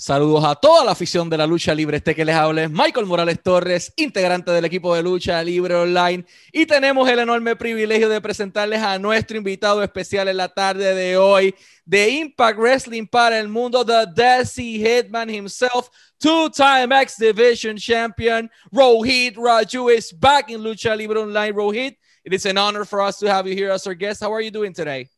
Saludos a toda la afición de la lucha libre. Este que les Michael Morales Torres, integrante del equipo de lucha libre online. Y tenemos el enorme privilegio de presentarles a nuestro invitado especial en la tarde de hoy de Impact Wrestling para el mundo, the Desi Hitman himself, two-time X Division champion, Rohit Raju is back in Lucha Libre Online. Rohit, it is an honor for us to have you here as our guest. How are you doing today?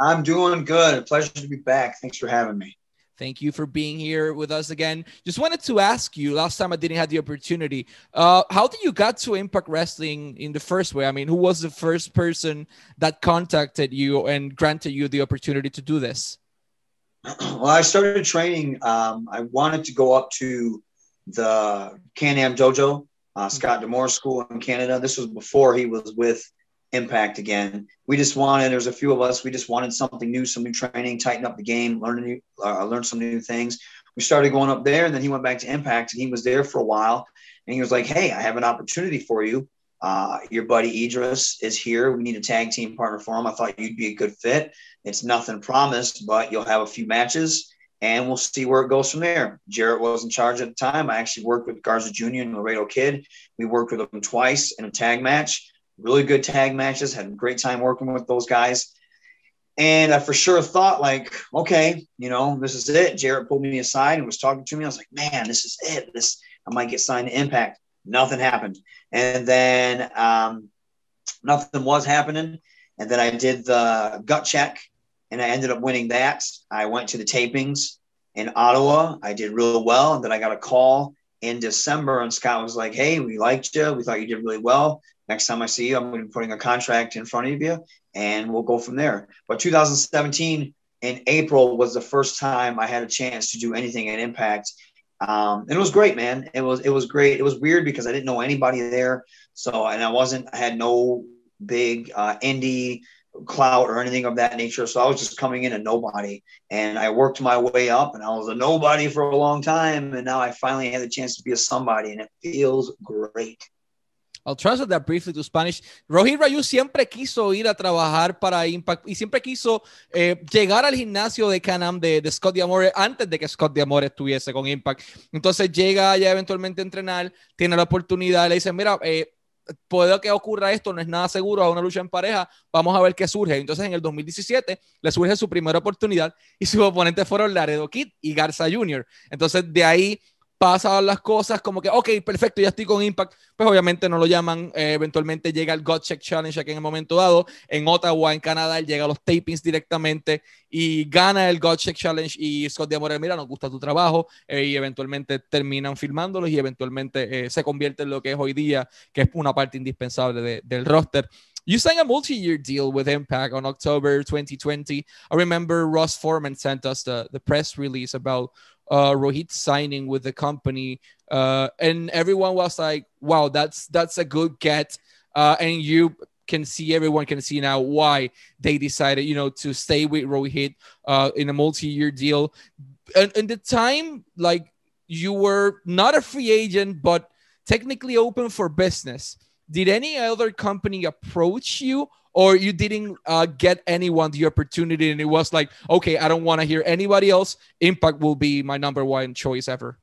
I'm doing good. Pleasure to be back. Thanks for having me. Thank you for being here with us again. Just wanted to ask you. Last time I didn't have the opportunity. Uh, how did you got to Impact Wrestling in the first way? I mean, who was the first person that contacted you and granted you the opportunity to do this? Well, I started training. Um, I wanted to go up to the Can-Am Dojo, uh, Scott D'Amore School in Canada. This was before he was with Impact again. We just wanted. There's a few of us. We just wanted something new, some new training, tighten up the game, learn new, uh, learn some new things. We started going up there, and then he went back to Impact, and he was there for a while. And he was like, "Hey, I have an opportunity for you. Uh, your buddy Idris is here. We need a tag team partner for him. I thought you'd be a good fit. It's nothing promised, but you'll have a few matches." and we'll see where it goes from there. Jarrett was in charge at the time. I actually worked with Garza Jr. and Laredo Kid. We worked with them twice in a tag match really good tag matches, had a great time working with those guys. And I for sure thought, like, okay, you know, this is it. Jarrett pulled me aside and was talking to me. I was like, man, this is it. This I might get signed to Impact. Nothing happened. And then um, nothing was happening. And then I did the gut check and I ended up winning that. I went to the tapings in Ottawa. I did real well. And then I got a call in December and Scott was like, Hey, we liked you. We thought you did really well next time I see you, I'm going to be putting a contract in front of you and we'll go from there. But 2017 in April was the first time I had a chance to do anything at Impact. Um, and it was great, man. It was, it was great. It was weird because I didn't know anybody there. So, and I wasn't, I had no big uh, indie clout or anything of that nature. So I was just coming in a nobody and I worked my way up and I was a nobody for a long time. And now I finally had the chance to be a somebody and it feels great. I'll translate that briefly to Spanish. Rohit Raju siempre quiso ir a trabajar para Impact y siempre quiso eh, llegar al gimnasio de Canam de, de Scott D'Amore antes de que Scott D'Amore estuviese con Impact. Entonces llega ya eventualmente a entrenar, tiene la oportunidad, le dicen, mira, eh, puede que ocurra esto, no es nada seguro a una lucha en pareja, vamos a ver qué surge. Entonces en el 2017 le surge su primera oportunidad y sus oponentes fueron Laredo Kid y Garza Jr. Entonces de ahí pasan las cosas como que, ok, perfecto, ya estoy con Impact, pues obviamente no lo llaman, eh, eventualmente llega el God Check Challenge aquí en el momento dado, en Ottawa, en Canadá, llega a los tapings directamente y gana el God Check Challenge y Scott D'Amore, mira, nos gusta tu trabajo eh, y eventualmente terminan filmándolos y eventualmente eh, se convierte en lo que es hoy día, que es una parte indispensable de, del roster. You signed a multi-year deal with Impact on October 2020. I remember Ross Foreman sent us the press release about uh, Rohit signing with the company, uh, and everyone was like, "Wow, that's that's a good get," uh, and you can see everyone can see now why they decided, you know, to stay with Rohit uh, in a multi-year deal. And, in the time, like you were not a free agent, but technically open for business. Did any other company approach you, or you didn't uh, get anyone the opportunity and it was like okay i don't want to hear anybody else. Impact will be my number one choice ever.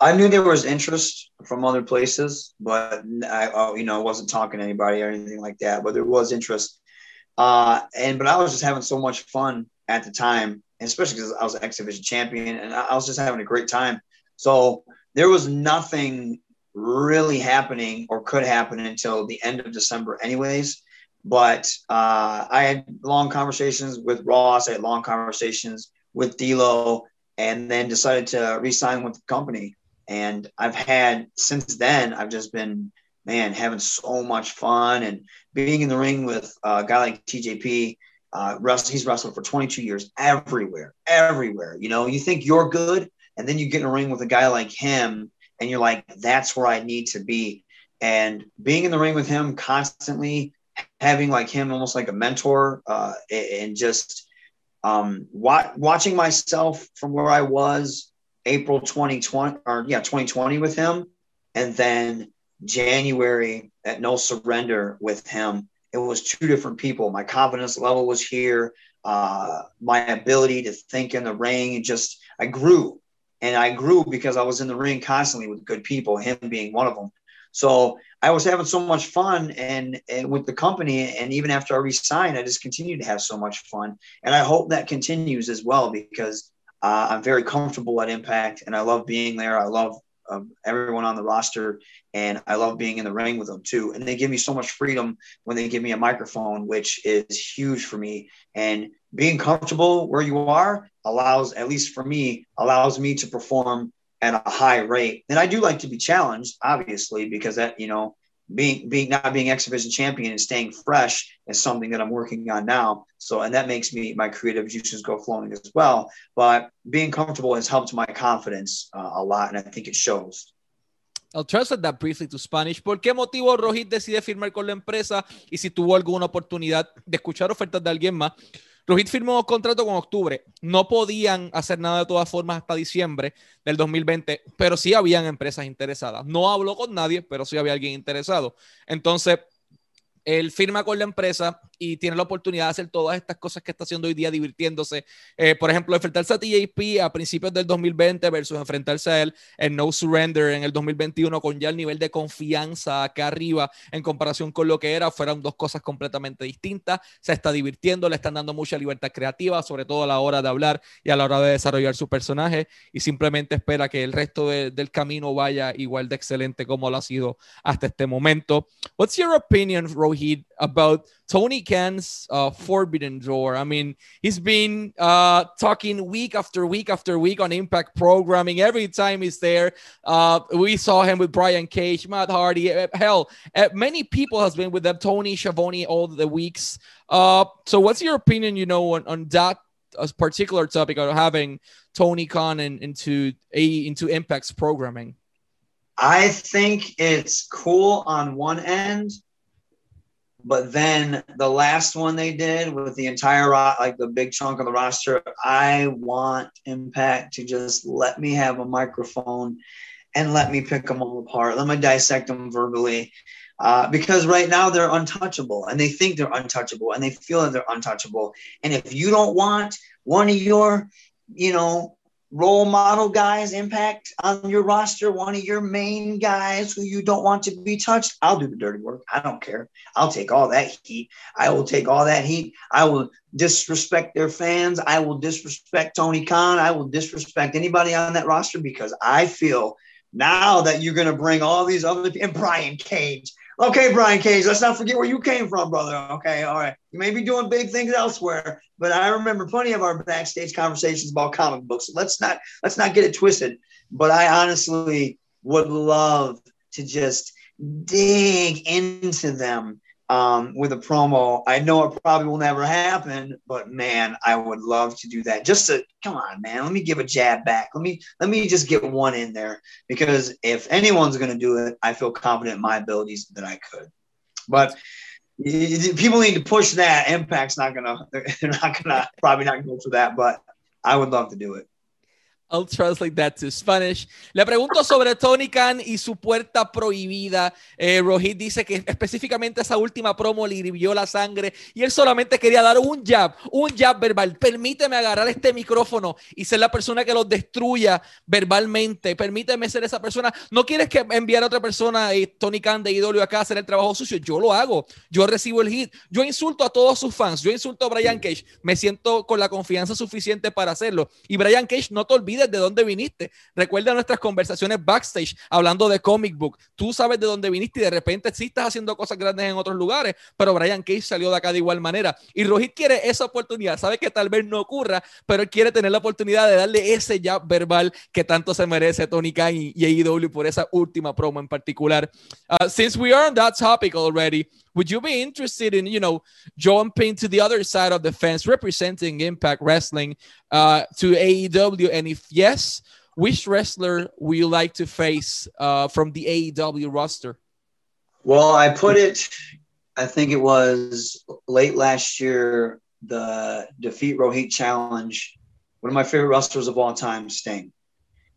I knew there was interest from other places but i you know wasn't talking to anybody or anything like that but there was interest. Uh, and but i was just having so much fun at the time especially because i was an x division champion and i was just having a great time. So there was nothing really happening or could happen until the end of december anyways but uh, I had long conversations with Ross. I had long conversations with D'Lo, and then decided to resign with the company. And I've had since then. I've just been man having so much fun and being in the ring with a guy like TJP. Uh, he's wrestled for 22 years everywhere, everywhere. You know, you think you're good, and then you get in a ring with a guy like him, and you're like, that's where I need to be. And being in the ring with him constantly, having like him almost like a mentor uh, and just um, wa- watching myself from where I was April 2020 or yeah 2020 with him and then January at No Surrender with him, it was two different people. My confidence level was here. Uh, my ability to think in the ring and just I grew, and I grew because I was in the ring constantly with good people. Him being one of them. So I was having so much fun and, and with the company. And even after I resigned, I just continued to have so much fun. And I hope that continues as well because uh, I'm very comfortable at Impact and I love being there. I love um, everyone on the roster and I love being in the ring with them too. And they give me so much freedom when they give me a microphone, which is huge for me. And being comfortable where you are allows, at least for me, allows me to perform at a high rate. And I do like to be challenged, obviously, because that, you know, being being not being X Division champion and staying fresh is something that I'm working on now. So and that makes me my creative juices go flowing as well. But being comfortable has helped my confidence uh, a lot, and I think it shows. I'll translate that briefly to Spanish. ¿Por qué motivo Rohit decide firmar con la empresa y si tuvo alguna oportunidad de escuchar ofertas de alguien más? Rohit firmó contrato con octubre. No podían hacer nada de todas formas hasta diciembre del 2020, pero sí habían empresas interesadas. No habló con nadie, pero sí había alguien interesado. Entonces, él firma con la empresa y tiene la oportunidad de hacer todas estas cosas que está haciendo hoy día divirtiéndose. Eh, por ejemplo, enfrentarse a TJP a principios del 2020 versus enfrentarse a él en No Surrender en el 2021 con ya el nivel de confianza acá arriba en comparación con lo que era, fueron dos cosas completamente distintas. Se está divirtiendo, le están dando mucha libertad creativa, sobre todo a la hora de hablar y a la hora de desarrollar su personaje y simplemente espera que el resto de, del camino vaya igual de excelente como lo ha sido hasta este momento. What's your opinion, Rohit, about Tony Khan's uh, Forbidden Door. I mean, he's been uh, talking week after week after week on Impact programming. Every time he's there, uh, we saw him with Brian Cage, Matt Hardy. Uh, hell, uh, many people has been with them. Tony Schiavone all the weeks. Uh, so, what's your opinion? You know, on, on that particular topic of having Tony Khan in, into a into Impact's programming. I think it's cool on one end but then the last one they did with the entire like the big chunk of the roster, I want Impact to just let me have a microphone and let me pick them all apart. Let me dissect them verbally. Uh, because right now they're untouchable and they think they're untouchable and they feel that they're untouchable. And if you don't want one of your, you know, role model guys impact on your roster, one of your main guys who you don't want to be touched, I'll do the dirty work. I don't care. I'll take all that heat. I will take all that heat. I will disrespect their fans. I will disrespect Tony Khan. I will disrespect anybody on that roster because I feel now that you're going to bring all these other and Brian Cage. Okay, Brian Cage, let's not forget where you came from, brother. Okay, all right. You may be doing big things elsewhere, but I remember plenty of our backstage conversations about comic books. Let's not let's not get it twisted. But I honestly would love to just dig into them um, with a promo. I know it probably will never happen, but man, I would love to do that. Just to come on, man. Let me give a jab back. Let me let me just get one in there because if anyone's going to do it, I feel confident in my abilities that I could. But people need to push that. Impact's not gonna. They're not gonna probably not go for that, but I would love to do it. I'll translate that to Spanish. Le pregunto sobre Tony Khan y su puerta prohibida. Eh, Rohit dice que específicamente esa última promo le hirvió la sangre y él solamente quería dar un jab, un jab verbal. Permíteme agarrar este micrófono y ser la persona que los destruya verbalmente. Permíteme ser esa persona. No quieres que enviar a otra persona, y Tony Khan de IW acá a hacer el trabajo sucio. Yo lo hago. Yo recibo el hit. Yo insulto a todos sus fans. Yo insulto a Brian Cage. Me siento con la confianza suficiente para hacerlo. Y Brian Cage, no te olvides de dónde viniste. Recuerda nuestras conversaciones backstage hablando de comic book. Tú sabes de dónde viniste y de repente sí estás haciendo cosas grandes en otros lugares, pero Brian Cage salió de acá de igual manera. Y Rohit quiere esa oportunidad. Sabe que tal vez no ocurra, pero él quiere tener la oportunidad de darle ese jab verbal que tanto se merece Tony Khan y, AEW por esa última promo en particular. Uh, since we are on that topic already, would you be interested in you know jumping to the other side of the fence representing impact wrestling uh, to aew and if yes which wrestler would you like to face uh, from the aew roster? Well i put it i think it was late last year the defeat rohit challenge one of my favorite wrestlers of all time sting.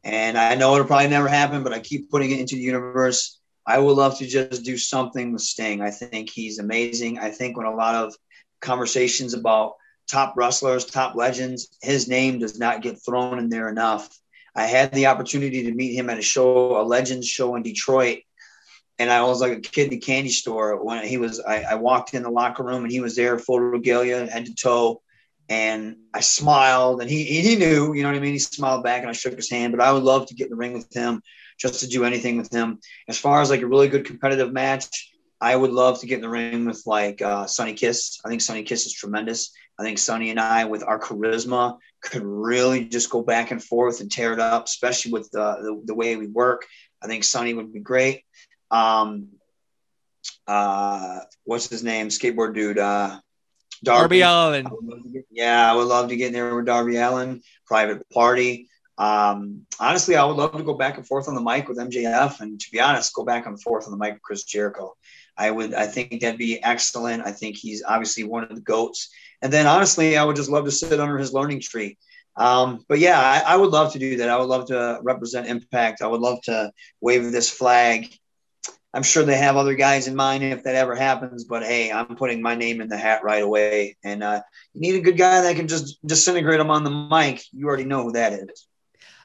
And I know it'll probably never happen, but I keep putting it into the universe. I would love to just do something with Sting. I think he's amazing. I think when a lot of conversations about top wrestlers, top legends, his name does not get thrown in there enough. I had the opportunity to meet him at a show, a Legends show in Detroit. And I was like a kid in a candy store when he was. I, I walked in the locker room and he was there, full regalia, head to toe and I smiled, and he he knew, you know what I mean. He smiled back, and I shook his hand. But I would love to get in the ring with him, just to do anything with him. As far as like a really good competitive match, I would love to get in the ring with like uh, Sonny Kiss. I think Sonny Kiss is tremendous. I think Sonny and I, with our charisma, could really just go back and forth and tear it up, especially with the, the, the way we work. I think Sonny would be great. Um, uh, what's his name? Skateboard dude. Uh, Darby, Darby Allin. Get, yeah, I would love to get in there with Darby Allin. Private Party. Um, honestly, I would love to go back and forth on the mic with MJF, and to be honest, go back and forth on the mic with Chris Jericho. I would, I think that'd be excellent. I think he's obviously one of the goats. And then honestly, I would just love to sit under his learning tree. Um, but yeah, I, I, would love to do that. I would love to represent Impact. I would love to wave this flag I'm sure they have other guys in mind if that ever happens. But hey, I'm putting my name in the hat right away. And uh, you need a good guy that can just disintegrate them on the mic. You already know who that is.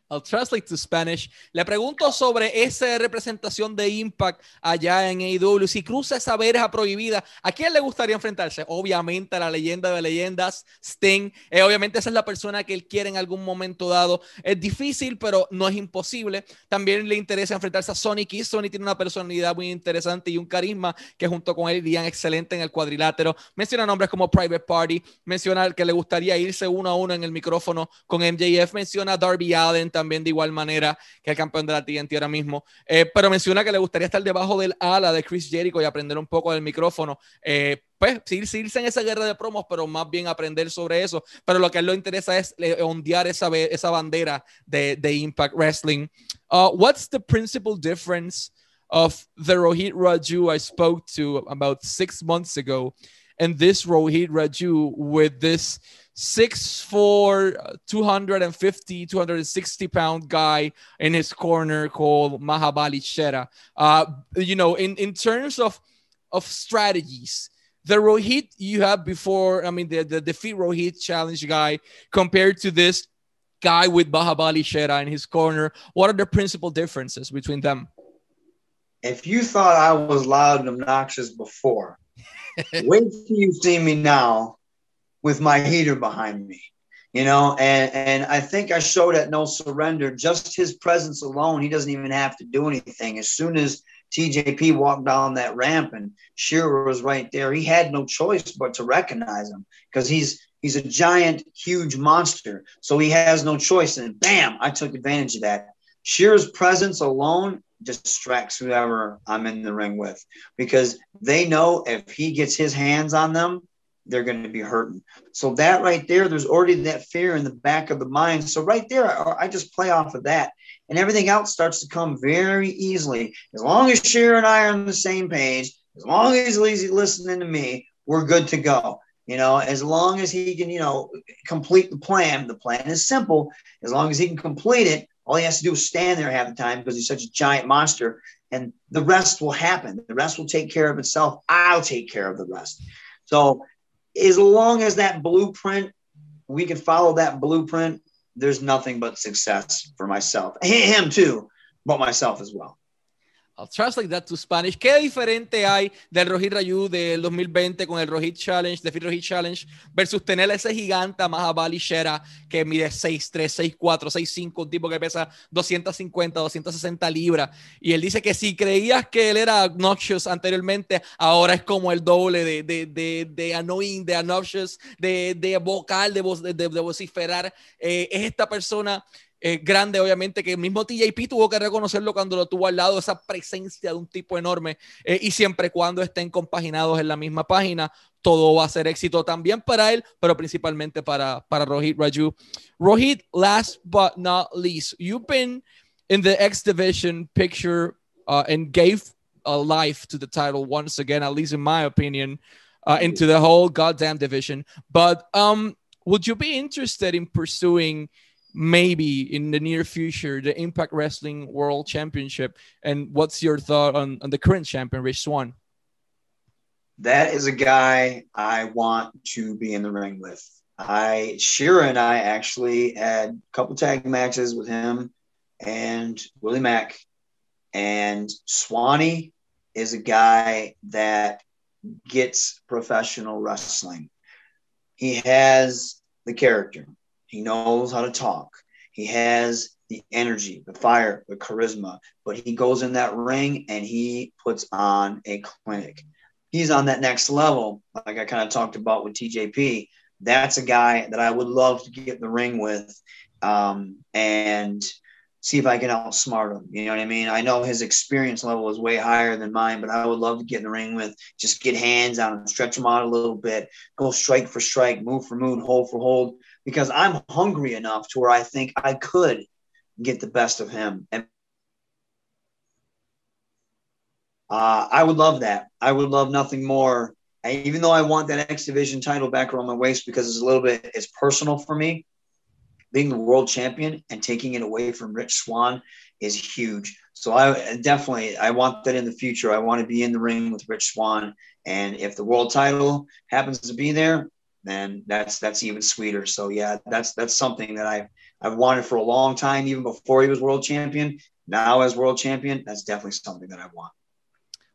I'll translate to Spanish. Le pregunto sobre esa representación de Impact allá en AEW. Si cruza esa verja prohibida, ¿a quién le gustaría enfrentarse? Obviamente a la leyenda de leyendas, Sting. Eh, obviamente esa es la persona que él quiere en algún momento dado. Es difícil, pero no es imposible. También le interesa enfrentarse a Sonic y Sony tiene una personalidad muy interesante y un carisma que junto con él irían excelente en el cuadrilátero. Menciona nombres como Private Party, menciona que le gustaría irse uno a uno en el micrófono con MJF, menciona a Darby Allen también de igual manera que el campeón de la TNT ahora mismo. Eh, pero menciona que le gustaría estar debajo del ala de Chris Jericho y aprender un poco del micrófono. Eh, pues irse en esa guerra de promos, pero más bien aprender sobre eso. Pero lo que a él le interesa es eh, ondear esa, esa bandera de, de Impact Wrestling. Uh, what's the principal difference of the Rohit Raju I spoke to about six months ago and this Rohit Raju with this six four 250 260 pound guy in his corner called mahabali shera. Uh you know in in terms of of strategies the rohit you have before i mean the, the defeat rohit challenge guy compared to this guy with mahabali shera in his corner what are the principal differences between them? If you thought i was loud and obnoxious before wait till you see me now with my heater behind me you know? And and i think i showed at no surrender just his presence alone. He doesn't even have to do anything. As soon as tjp walked down that ramp and Shera was right there he had no choice but to recognize him because he's he's a giant huge monster. So he has no choice. And bam i took advantage of that. Shera's presence alone distracts whoever i'm in the ring with because they know if he gets his hands on them they're going to be hurting. So that right there, there's already that fear in the back of the mind. So right there, I, I just play off of that, and everything else starts to come very easily. As long as Shera and I are on the same page, as long as he's listening to me, we're good to go. You know, as long as he can, you know, complete the plan. The plan is simple. As long as he can complete it, all he has to do is stand there half the time because he's such a giant monster, and the rest will happen. The rest will take care of itself. I'll take care of the rest. So as long as that blueprint, we can follow that blueprint, there's nothing but success for myself, him too, but myself as well. I'll translate that to Spanish. ¿Qué diferente hay del Rohit Rayu del 2020 con el Rohit Challenge, de Fit Rohit Challenge, versus tener ese gigante Mahabali Shera que mide 6'3, 6'4, 6'5, un tipo que pesa 250, 260 libras? Y él dice que si creías que él era obnoxious anteriormente, ahora es como el doble de, de, de, de annoying, de obnoxious, de, de vocal, de, de, de vociferar. Eh, es esta persona grande, obviamente, que el mismo TJP tuvo que reconocerlo cuando lo tuvo al lado, esa presencia de un tipo enorme, eh, y siempre cuando estén compaginados en la misma página, todo va a ser éxito también para él, pero principalmente para, para Rohit Raju. Rohit, last but not least, you've been in the X Division picture uh, and gave a life to the title once again, at least in my opinion, uh, into the whole goddamn division. But um, would you be interested in pursuing maybe in the near future the Impact Wrestling World Championship? And what's your thought on, on the current champion, Rich Swann? That is a guy I want to be in the ring with. I Shera and I actually had a couple tag matches with him and Willie Mack. And Swanee is a guy that gets professional wrestling. He has the character. He knows how to talk. He has the energy, the fire, the charisma, but he goes in that ring and he puts on a clinic. He's on that next level, like I kind of talked about with TJP. That's a guy that I would love to get in the ring with um, and see if I can outsmart him. You know what I mean? I know his experience level is way higher than mine, but I would love to get in the ring with, just get hands on him, stretch him out a little bit, go strike for strike, move for move, hold for hold, because I'm hungry enough to where I think I could get the best of him. And uh, I would love that. I would love nothing more. Even though I want that X Division title back around my waist because it's a little bit it's personal for me, being the world champion and taking it away from Rich Swann is huge. So I definitely I want that in the future. I want to be in the ring with Rich Swann, and if the world title happens to be there, then that's that's even sweeter. So yeah, that's that's something that I I've wanted for a long time, even before he was world champion. Now as world champion, that's definitely something that I want.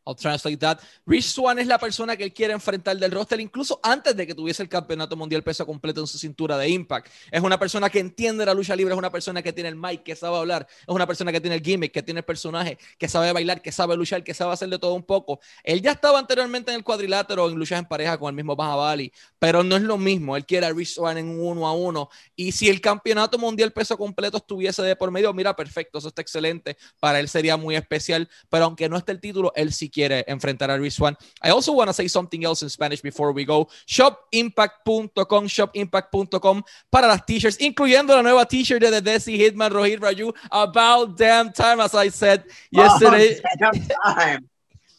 I'll translate that. Rich Swan es la persona que él quiere enfrentar del roster, incluso antes de que tuviese el campeonato mundial peso completo en su cintura de Impact. Es una persona que entiende la lucha libre, es una persona que tiene el mic, que sabe hablar, es una persona que tiene el gimmick, que tiene el personaje, que sabe bailar, que sabe luchar, que sabe hacer de todo un poco. Él ya estaba anteriormente en el cuadrilátero, en luchas en pareja con el mismo Baja pero no es lo mismo. Él quiere a Rich Swan en uno a uno. Y si el campeonato mundial peso completo estuviese de por medio, mira, perfecto, eso está excelente. Para él sería muy especial, pero aunque no esté el título, él sí quiere enfrentar a Rich Swan. I also want to say something else in Spanish before we go. Shopimpact.com, shopimpact.com para las t-shirts, incluyendo la nueva t-shirt de The Desi Hitman Rohit Raju. About damn time, as I said yesterday. Oh, time.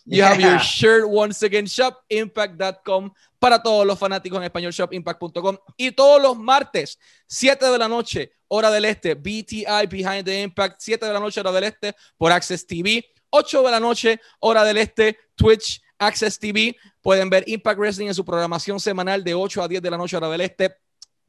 You have your shirt once again, shopimpact.com para todos los fanáticos en español, shopimpact.com. Y todos los martes, 7 de la noche, hora del este, BTI Behind the Impact, 7 de la noche, hora del este, por Access TV. 8 de la noche, hora del este, Twitch, Access TV. Pueden ver Impact Wrestling en su programación semanal de 8 a 10 de la noche, hora del este.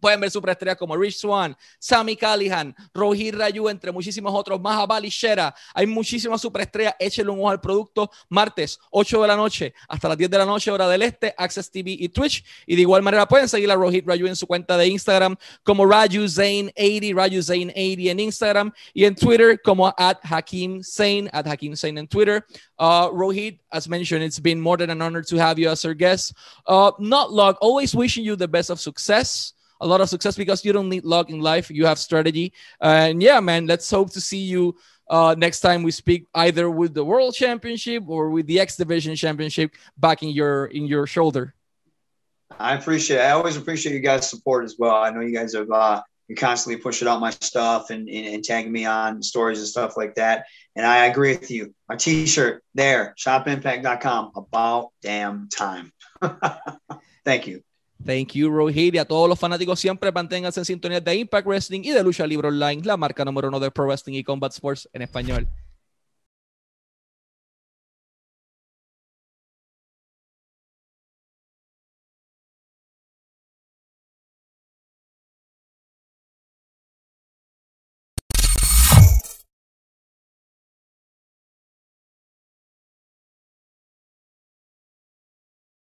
Pueden ver superestrellas como Rich Swan, Sammy Callihan, Rohit Rayu, entre muchísimos otros, Mahabali Shera. Hay muchísimas superestrellas. Échenle un ojo al producto. Martes, 8 de la noche, hasta las 10 de la noche, hora del este, Access TV y Twitch. Y de igual manera pueden seguir a Rohit Rayu en su cuenta de Instagram como Raju Zane80, Raju Zane80 en Instagram y en Twitter como at Hakim Zane, at Hakim Zane en Twitter. Uh, Rohit, as mentioned, it's been more than an honor to have you as our guest. Uh, not luck, always wishing you the best of success a lot of success because you don't need luck in life. You have strategy. and yeah, man, let's hope to see you uh, next time we speak either with the world championship or with the X division championship back in your in your shoulder. I appreciate. I always appreciate you guys' support as well. I know you guys have uh, you constantly pushing out my stuff and, and, and tagging me on stories and stuff like that. And I agree with you. My T-shirt there, shopimpact.com. About damn time. Thank you. Thank you, Rohit. Y a todos los fanáticos siempre manténganse en sintonía de Impact Wrestling y de Lucha Libre Online, la marca número uno de Pro Wrestling y Combat Sports en español.